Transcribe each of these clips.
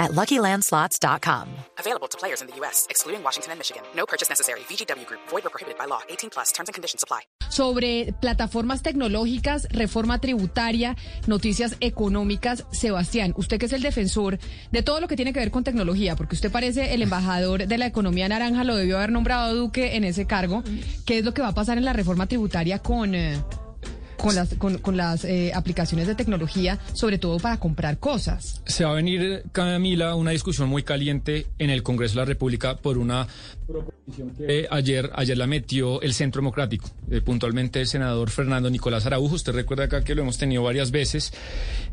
at LuckyLandSlots.com. Available to players in the U.S., excluding Washington and Michigan. No purchase necessary. VGW Group. Void or prohibited by law. 18 plus. Terms and conditions apply. Sobre plataformas tecnológicas, reforma tributaria, noticias económicas. Sebastián, usted que es el defensor de todo lo que tiene que ver con tecnología, porque usted parece el embajador de la economía naranja, lo debió haber nombrado Duque en ese cargo. ¿Qué es lo que va a pasar en la reforma tributaria con... eh, con las, con, con las eh, aplicaciones de tecnología, sobre todo para comprar cosas. Se va a venir, Camila, una discusión muy caliente en el Congreso de la República por una proposición que ayer, ayer la metió el Centro Democrático, eh, puntualmente el senador Fernando Nicolás Araujo. Usted recuerda acá que lo hemos tenido varias veces.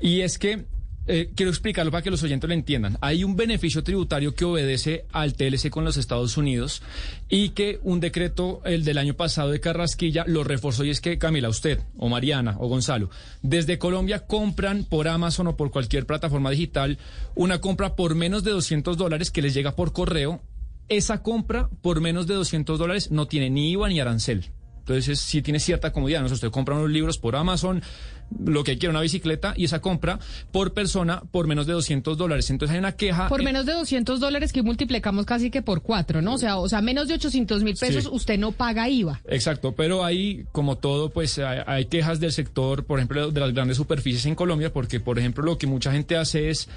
Y es que eh, quiero explicarlo para que los oyentes lo entiendan. Hay un beneficio tributario que obedece al TLC con los Estados Unidos y que un decreto, el del año pasado de Carrasquilla, lo reforzó y es que, Camila, usted o Mariana o Gonzalo, desde Colombia compran por Amazon o por cualquier plataforma digital una compra por menos de 200 dólares que les llega por correo. Esa compra por menos de 200 dólares no tiene ni IVA ni arancel. Entonces sí tiene cierta comodidad. ¿no? Usted compra unos libros por Amazon, lo que quiera, una bicicleta, y esa compra por persona por menos de 200 dólares. Entonces hay una queja. Por menos de 200 dólares que multiplicamos casi que por cuatro, ¿no? O sea, o sea menos de 800 mil pesos Sí. usted no paga IVA. Exacto, pero ahí, como todo, pues hay, hay quejas del sector, por ejemplo, de las grandes superficies en Colombia, porque, por ejemplo, lo que mucha gente hace es,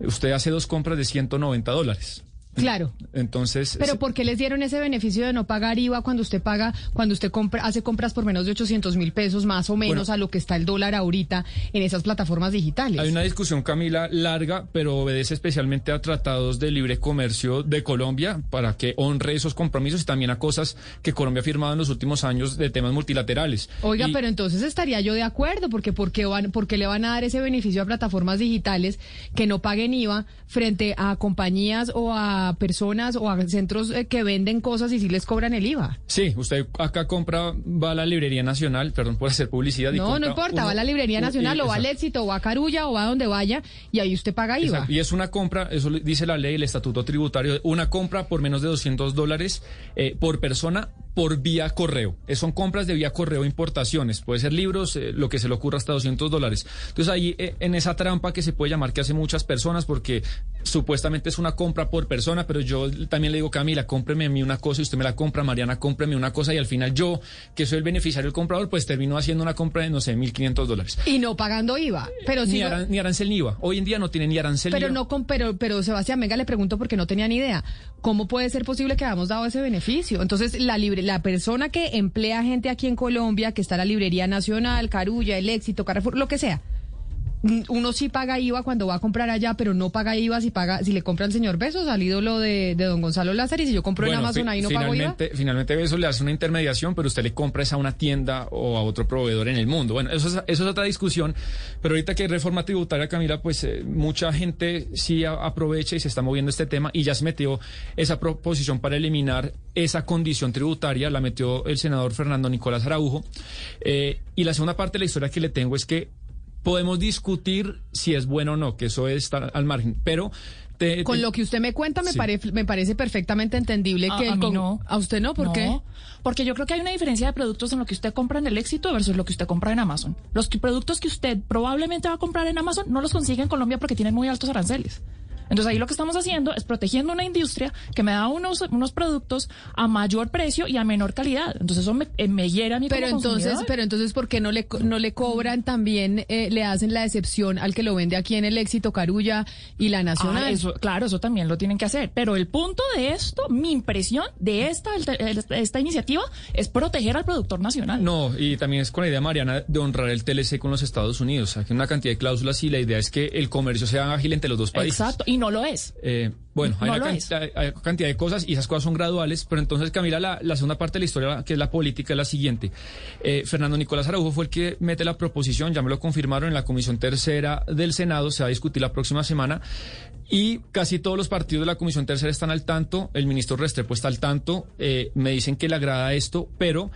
usted hace dos compras de 190 dólares. Claro. Entonces, Pero ¿por qué les dieron ese beneficio de no pagar IVA cuando usted paga, cuando usted compra, hace compras por menos de 800 mil pesos, más o menos Bueno. a lo que está el dólar ahorita en esas plataformas digitales? Hay una discusión, Camila, larga, pero obedece especialmente a tratados de libre comercio de Colombia para que honre esos compromisos y también a cosas que Colombia ha firmado en los últimos años de temas multilaterales. Oiga, Y- pero entonces estaría yo de acuerdo, porque ¿por qué, van, por qué le van a dar ese beneficio a plataformas digitales que no paguen IVA frente a compañías o a personas o a centros eh, que venden cosas y sí les cobran el IVA? Sí, usted acá compra, va a la Librería Nacional, perdón por hacer publicidad. y No, no importa, uno- va a la Librería Nacional y- o va al. Éxito o va a Carulla o va a donde vaya y ahí usted paga IVA. Exacto, Y es una compra, eso dice la ley, el estatuto tributario, una compra por menos de 200 dólares eh, por persona por vía correo. Eh, son compras de vía correo, importaciones, puede ser libros, eh, lo que se le ocurra hasta 200 dólares. Entonces ahí eh, en esa trampa que se puede llamar que hace muchas personas porque supuestamente es una compra por persona, pero yo también le digo, Camila, cómpreme a mí una cosa y usted me la compra, Mariana, cómpreme una cosa y al final yo, que soy el beneficiario del comprador, pues termino haciendo una compra de, no sé, 1.500 dólares. Y no pagando IVA. Pero Ni, arancel ni IVA. Hoy en día no tiene ni arancel ni Pero IVA. no con, pero, pero Sebastián, venga, le pregunto porque no tenía ni idea. ¿Cómo puede ser posible que hayamos dado ese beneficio? Entonces, la libre, la persona que emplea gente aquí en Colombia, que está la Librería Nacional, Carulla, El Éxito, Carrefour, lo que sea. Uno sí paga IVA cuando va a comprar allá, pero no paga IVA si paga, si le compra al señor Besos, al ídolo de, de don Gonzalo Lázaro, y si yo compro en Amazon ahí no pago IVA. finalmente, eso le hace una intermediación, pero usted le compra esa a una tienda o a otro proveedor en el mundo. Bueno, eso es, eso es otra discusión, pero ahorita que hay reforma tributaria, Camila, pues eh, mucha gente sí a- aprovecha y se está moviendo este tema y ya se metió esa proposición para eliminar esa condición tributaria, la metió el senador Fernando Nicolás Araujo. Eh, y la segunda parte de la historia que le tengo es que podemos discutir si es bueno o no, que eso está al margen, pero... te- Con lo que usted me cuenta me, Sí. pare- me parece perfectamente entendible A- que... a mí con- no. ¿A usted no? ¿Por no, qué? Porque yo creo que hay una diferencia de productos en lo que usted compra en el éxito versus lo que usted compra en Amazon. Los que- productos que usted probablemente va a comprar en Amazon no los consigue en Colombia porque tienen muy altos aranceles. Entonces ahí lo que estamos haciendo es protegiendo una industria que me da unos, unos productos a mayor precio y a menor calidad. Entonces eso me, eh, me hiere a mí Pero como entonces, consumidor. pero entonces, ¿por qué no le, co- no le cobran también, eh, le hacen la excepción al que lo vende aquí en el Éxito, Carulla y la Nacional? Ah, eso, claro, eso también lo tienen que hacer. Pero el punto de esto, mi impresión de esta, esta iniciativa es proteger al productor nacional. No, y también es con la idea, Mariana, de honrar el TLC con los Estados Unidos. Aquí hay una cantidad de cláusulas y la idea es que el comercio sea ágil entre los dos países. Exacto, y no lo es. Eh, bueno, hay una cantidad, hay cantidad de cosas y esas cosas son graduales, pero entonces, Camila, la, la segunda parte de la historia, que es la política, es la siguiente. Eh, Fernando Nicolás Araujo fue el que mete la proposición, ya me lo confirmaron en la Comisión Tercera del Senado, se va a discutir la próxima semana. Y casi todos los partidos de la Comisión Tercera están al tanto, el ministro Restrepo está al tanto, eh, me dicen que le agrada esto, pero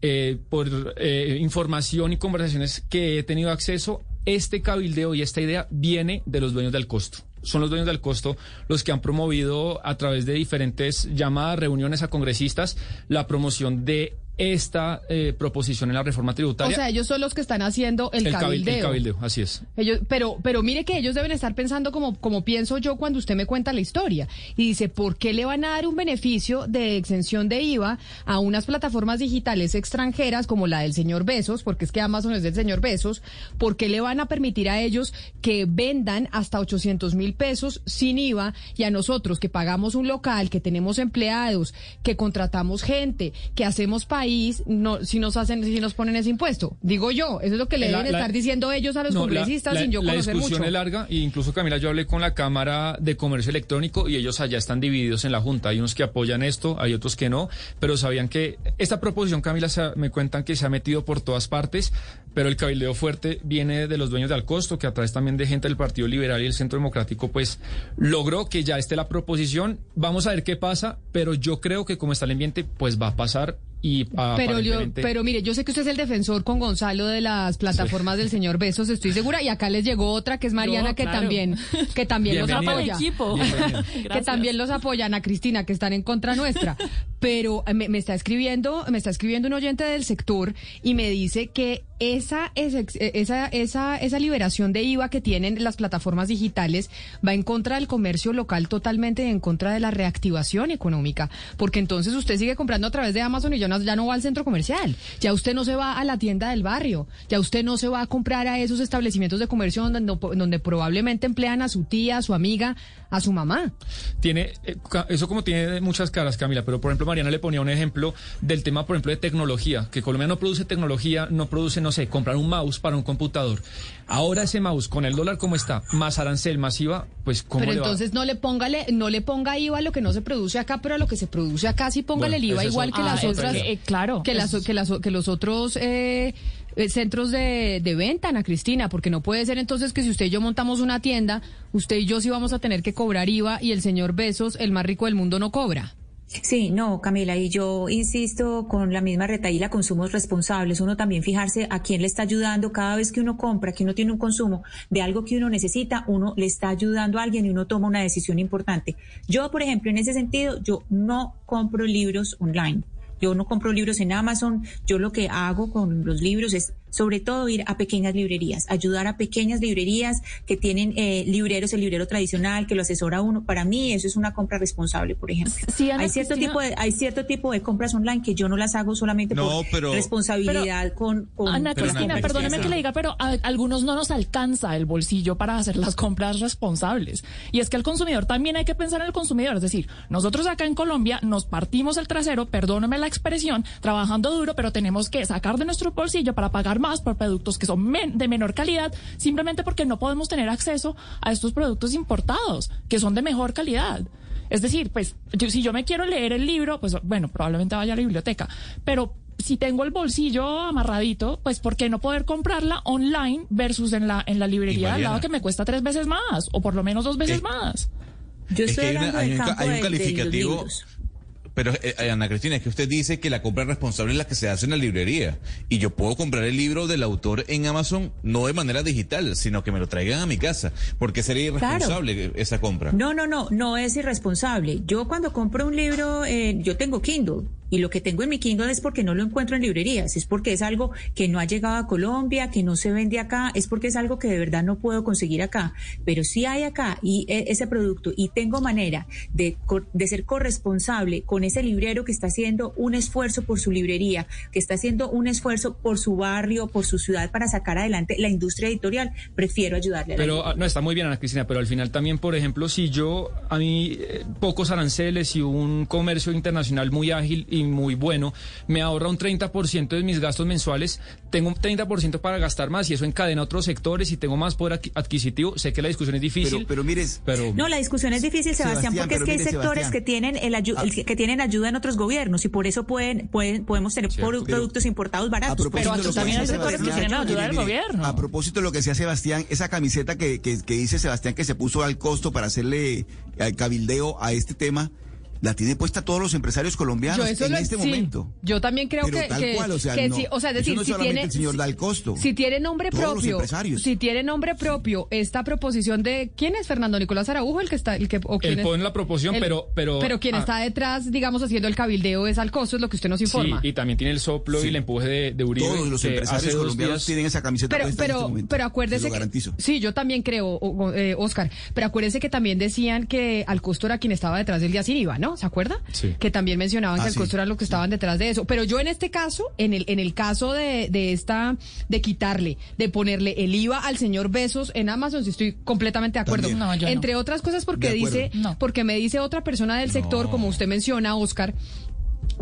eh, por eh, información y conversaciones que he tenido acceso, este cabildeo y esta idea viene de los dueños del costo son los dueños del costo los que han promovido a través de diferentes llamadas, reuniones a congresistas, la promoción de esta eh, proposición en la reforma tributaria. O sea, ellos son los que están haciendo el, cabildeo. El cabildeo, así es. Ellos, pero, pero mire que ellos deben estar pensando como, como pienso yo cuando usted me cuenta la historia. Y dice, ¿por qué le van a dar un beneficio de exención de IVA a unas plataformas digitales extranjeras como la del señor Besos? Porque es que Amazon es del señor Besos. ¿Por qué le van a permitir a ellos que vendan hasta 800 mil pesos sin IVA y a nosotros que pagamos un local, que tenemos empleados, que contratamos gente, que hacemos país, no, si nos hacen, si nos ponen ese impuesto. Digo yo, eso es lo que le deben estar diciendo ellos a los congresistas sin yo conocer mucho. La discusión es larga e incluso Camila, yo hablé con la Cámara de Comercio Electrónico y ellos allá están divididos en la Junta. Hay unos que apoyan esto, hay otros que no, pero sabían que esta proposición, Camila, me cuentan que se ha metido por todas partes, pero el cabildeo fuerte viene de los dueños de Alcosto, que a través también de gente del Partido Liberal y el Centro Democrático, pues logró que ya esté la proposición. Vamos a ver qué pasa, pero yo creo que como está el ambiente, pues va a pasar pero, pero mire, yo sé que usted es el defensor con Gonzalo de las plataformas del señor Besos, estoy segura, y acá les llegó otra que es Mariana que también que también los apoya, que también los apoyan a Cristina que están en contra nuestra, pero eh, me, está escribiendo me está escribiendo un oyente del sector y me dice que esa, esa, esa, esa liberación de IVA que tienen las plataformas digitales va en contra del comercio local totalmente y en contra de la reactivación económica, porque entonces usted sigue comprando a través de Amazon y yo no ya no va al centro comercial, ya usted no se va a la tienda del barrio, ya usted no se va a comprar a esos establecimientos de comercio donde, donde probablemente emplean a su tía, a su amiga, a su mamá. Tiene, eh, eso como tiene muchas caras, Camila, pero por ejemplo Mariana le ponía un ejemplo del tema, por ejemplo, de tecnología, que Colombia no produce tecnología, no produce, no sé, comprar un mouse para un computador. Ahora ese mouse con el dólar como está, más arancel, más IVA, pues ¿cómo Pero le entonces no le póngale, no le ponga IVA a lo que no se produce acá, pero a lo que se produce acá sí póngale el IVA igual que las otras, eh, claro, que las que las que los otros eh, eh, centros de, de, venta, Ana Cristina, porque no puede ser entonces que si usted y yo montamos una tienda, usted y yo sí vamos a tener que cobrar IVA y el señor Besos, el más rico del mundo, no cobra. Sí, no, Camila, y yo insisto con la misma retaíla, consumos responsables, uno también fijarse a quién le está ayudando cada vez que uno compra, que uno tiene un consumo de algo que uno necesita, uno le está ayudando a alguien y uno toma una decisión importante. Yo, por ejemplo, en ese sentido, yo no compro libros online. Yo no compro libros en Amazon, yo lo que hago con los libros es sobre todo ir a pequeñas librerías, ayudar a pequeñas librerías que tienen eh, libreros, el librero tradicional, que lo asesora uno. Para mí eso es una compra responsable, por ejemplo. hay cierto tipo de, hay cierto tipo de compras online que yo no las hago solamente por responsabilidad con, Ana Cristina, perdóneme que le diga, pero a, algunos no nos alcanza el bolsillo para hacer las compras responsables. Y es que el consumidor también hay que pensar en el consumidor, es decir, nosotros acá en Colombia nos partimos el trasero, perdóneme la expresión, trabajando duro, pero tenemos que sacar de nuestro bolsillo para pagar más por productos que son de menor calidad, simplemente porque no podemos tener acceso a estos productos importados, que son de mejor calidad. Es decir, pues si yo me quiero leer el libro, pues bueno, probablemente vaya a la biblioteca, pero si tengo el bolsillo amarradito, pues ¿por qué no poder comprarla online versus en la en la librería al lado que me cuesta tres veces más o por lo menos dos veces más? Yo estoy hablando del campo hay un, de, calificativo. Pero, eh, Ana Cristina, es que usted dice que la compra responsable es la que se hace en la librería. Y yo puedo comprar el libro del autor en Amazon, no de manera digital, sino que me lo traigan a mi casa. ¿Por qué sería irresponsable esa compra? No, no, no, no es irresponsable. Yo cuando compro un libro, eh, yo tengo Kindle. Y lo que tengo en mi Kindle es porque no lo encuentro en librerías, es porque es algo que no ha llegado a Colombia, que no se vende acá, es porque es algo que de verdad no puedo conseguir acá. Pero si hay acá y e, ese producto y tengo manera de, de ser corresponsable con ese librero que está haciendo un esfuerzo por su librería, que está haciendo un esfuerzo por su barrio, por su ciudad para sacar adelante la industria editorial, prefiero ayudarle. A pero ah, no está muy bien Ana Cristina, pero al final también, por ejemplo, si yo a mí eh, pocos aranceles y un comercio internacional muy ágil y muy bueno, me ahorra un 30% de mis gastos mensuales, tengo un 30% para gastar más y eso encadena otros sectores y tengo más poder adquisitivo. Sé que la discusión es difícil. Pero, mires, pero... No, la discusión es difícil, Sebastián, porque es que hay sectores que tienen el, ah. que tienen ayuda en otros gobiernos y por eso pueden, pueden podemos tener productos importados baratos. Pero también hay sectores que tienen ayuda del gobierno. A propósito de lo que decía Sebastián, esa camiseta que, que, que dice Sebastián que se puso al costo para hacerle al cabildeo a este tema la tiene puesta todos los empresarios colombianos en lo- este sí. momento. Yo también creo Pero que, tal que- cual, o sea, que no, sí, o sea, es decir, no es si solamente tiene el señor si- da el costo. Si tiene nombre propio, si tiene nombre propio esta proposición de quién es Fernando Nicolás Araujo el que está el que o quién Él es? pone la proposición, El- pero- pero- pero quien ah. está detrás, digamos, haciendo el cabildeo es al costo, es lo que usted nos Sí, informa. y también tiene el soplo Sí. y el empuje de, de Uribe. Todos los empresarios colombianos días- tienen esa camiseta pero, puesta en pero, este momento. pero Se acuérdese lo que, garantizo. sí, yo también creo, o- eh, Oscar, pero acuérdese que también decían que al costo era quien estaba detrás del día sin IVA, ¿no? ¿Se acuerda? Sí. Que también mencionaban Ah, que al sí, costo era lo que estaban detrás de eso. Pero yo en este caso, en el, en el caso de, de esta, de quitarle, de ponerle el IVA al señor Besos en Amazon, sí estoy completamente de acuerdo. No, yo no. Entre otras cosas porque dice, No. porque me dice otra persona del sector, como usted menciona, Oscar,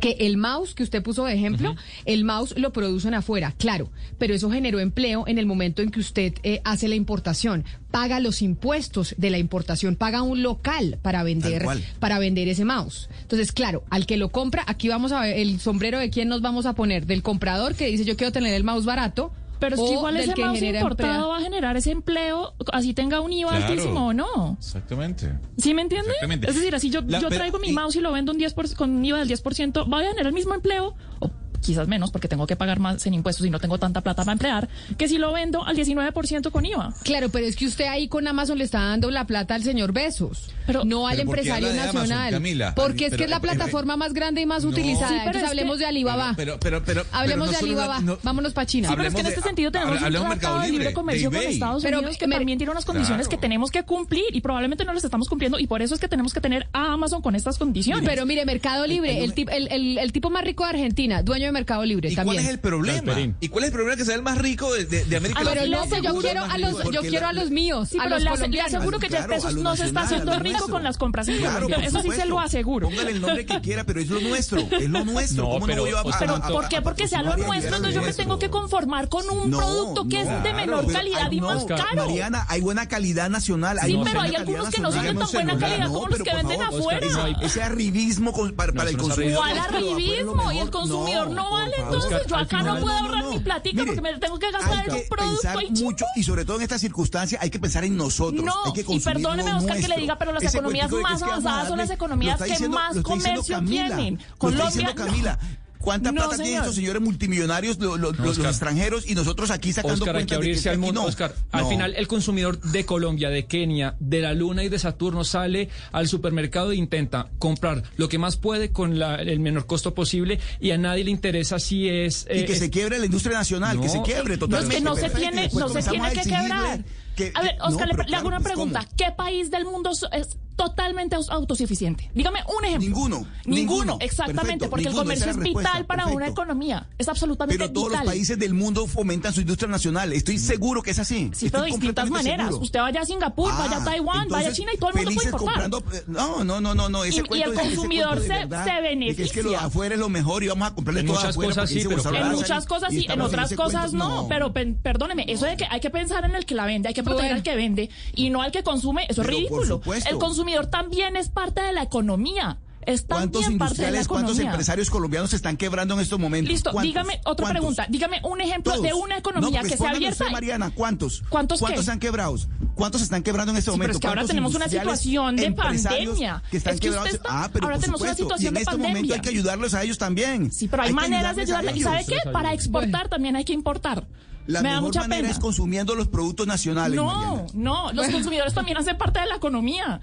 que el mouse que usted puso de ejemplo, el mouse lo producen afuera, claro, pero eso generó empleo en el momento en que usted eh, hace la importación, paga los impuestos de la importación, paga un local para vender, para vender ese mouse. Entonces, claro, al que lo compra, aquí vamos a ver el sombrero de quién nos vamos a poner, del comprador que dice yo quiero tener el mouse barato. Pero es que igual ese que mouse importado empleo. va a generar ese empleo, así tenga un IVA Claro. altísimo o no. Exactamente. ¿Sí me entiende? Exactamente. Es decir, así yo, La- yo pero- traigo mi y- mouse y lo vendo un 10%, con un IVA del 10%, ¿va a generar el mismo empleo? O quizás menos, porque tengo que pagar más en impuestos y no tengo tanta plata para emplear, que si lo vendo al 19% con IVA. Claro, pero es que usted ahí con Amazon le está dando la plata al señor Besos, Pero- no al Pero ¿por qué empresario de Amazon, nacional. Camila? porque es Pero- que es la pero- plataforma más grande y más No. utilizada. Sí, pero Entonces es hablemos que- de Alibaba. Pero, pero, pero, hablemos pero de no solo Alibaba. no- Vámonos para China. Sí, pero es que en este de- sentido tenemos hable- un de tratado de libre Libre, comercio de con. Estados Pero Unidos que me- también tiene unas condiciones Claro. que tenemos que cumplir y probablemente no las estamos cumpliendo y por eso es que tenemos que tener a Amazon con estas condiciones. Pero mire, Mercado Libre, el, tip- el, el- el tipo más rico de Argentina, dueño de Mercado Libre ¿Y también. cuál es el problema? ¿Y cuál es el problema que sea el más rico de, de- de América Ah, pero Latina? no, pues yo quiero a los, yo quiero la- a los míos, Sí, a pero los le, aseguro que Jeff Claro, Bezos no se está haciendo rico nuestro. con las compras en Claro, Colombia. por Eso sí se lo aseguro. Póngale el nombre que quiera, pero es lo nuestro, es lo nuestro. No, ¿Cómo pero, no voy a, Pero a- a- ¿por qué? Porque sea lo nuestro, entonces yo me tengo que conformar con un producto que es de menor pero calidad y más caro. Mariana, hay buena calidad nacional. Sí, hay pero hay algunos que no son de tan buena calidad como los pero que venden afuera. Ese arribismo con- para, el consumidor. ¿Cuál arribismo? Y el consumidor no, por vale. Entonces yo acá no puedo No, no, ahorrar no. mi platica porque me tengo que gastar en producto chino. mucho y sobre todo en estas circunstancias hay que pensar en nosotros. No, hay que y perdóneme, Oscar, que le diga, pero las economías más avanzadas son las economías que más comercio tienen. Colombia, no. Camila. ¿Cuánta No, plata tienen estos señores multimillonarios, lo- lo- los, extranjeros, y nosotros aquí sacando Oscar, hay que cuentas de abrirse al aquí mundo. no? Oscar, al final el consumidor de Colombia, de Kenia, de la Luna y de Saturno sale al supermercado e intenta comprar lo que más puede con la- el menor costo posible y a nadie le interesa si es... Y eh, que es- se quiebre la industria nacional, que se quiebre No, es totalmente. que no se tiene, no se comenzamos tiene que quebrar. Que- a ver, no, Oscar, le, hago una pues, pregunta. ¿cómo? ¿Qué país del mundo es- totalmente autosuficiente? Dígame un ejemplo. Ninguno, Ninguno, ninguno. exactamente, Perfecto, porque ninguno, el comercio es vital para una economía. Es absolutamente Pero todos vital. los países del mundo fomentan su industria nacional. Estoy seguro que es así. Sí, Estoy pero de distintas maneras. seguro. Usted vaya a Singapur, vaya a Ah, Taiwán, vaya a China y todo el mundo puede importar. comprando- eh, no, no, no, no, no. Ese Y- el ese consumidor se- verdad, se de que es que lo de beneficia. afuera es lo mejor y vamos a comprarle En todo muchas afuera cosas sí, pero En muchas cosas sí, en otras cosas no. Pero perdóneme, eso de que hay que pensar en el que la vende, hay que proteger Bueno. al que vende y no al que consume, eso es Pero, por ridículo. El consumidor también es parte de la economía. Es ¿Cuántos también parte de la industriales, cuántos empresarios colombianos se están quebrando en estos momentos? Listo, ¿Cuántos? dígame otra ¿Cuántos? pregunta. Dígame un ejemplo de Todos. una No, economía que sea abierta. usted, Mariana, ¿cuántos? ¿Cuántos? ¿Cuántos están quebrados? ¿Cuántos se están quebrando en este Sí, pero momento? es que ahora ¿Cuántos tenemos una situación de pandemia. Que están Es que quebrados? está- ah, pero ahora tenemos una supuesto. situación y en de este pandemia. momento hay que ayudarlos a ellos también. Sí, pero hay, que maneras de ayudarles. ¿Y sabe qué? Para exportar también hay que importar. La Me da mucha manera pena. es consumiendo los productos nacionales. No, Mariana. no, los consumidores también hacen parte de la economía.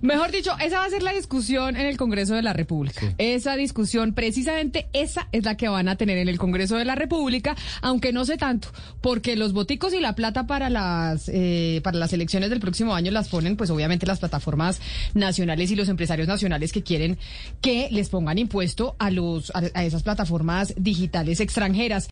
Mejor dicho, esa va a ser la discusión en el Congreso de la República. Esa discusión, precisamente esa es la que van a tener en el Congreso de la República, aunque no sé tanto, porque los boticos y la plata para las eh, para las elecciones del próximo año las ponen, pues obviamente las plataformas nacionales y los empresarios nacionales que quieren que les pongan impuesto a los a, a esas plataformas digitales extranjeras.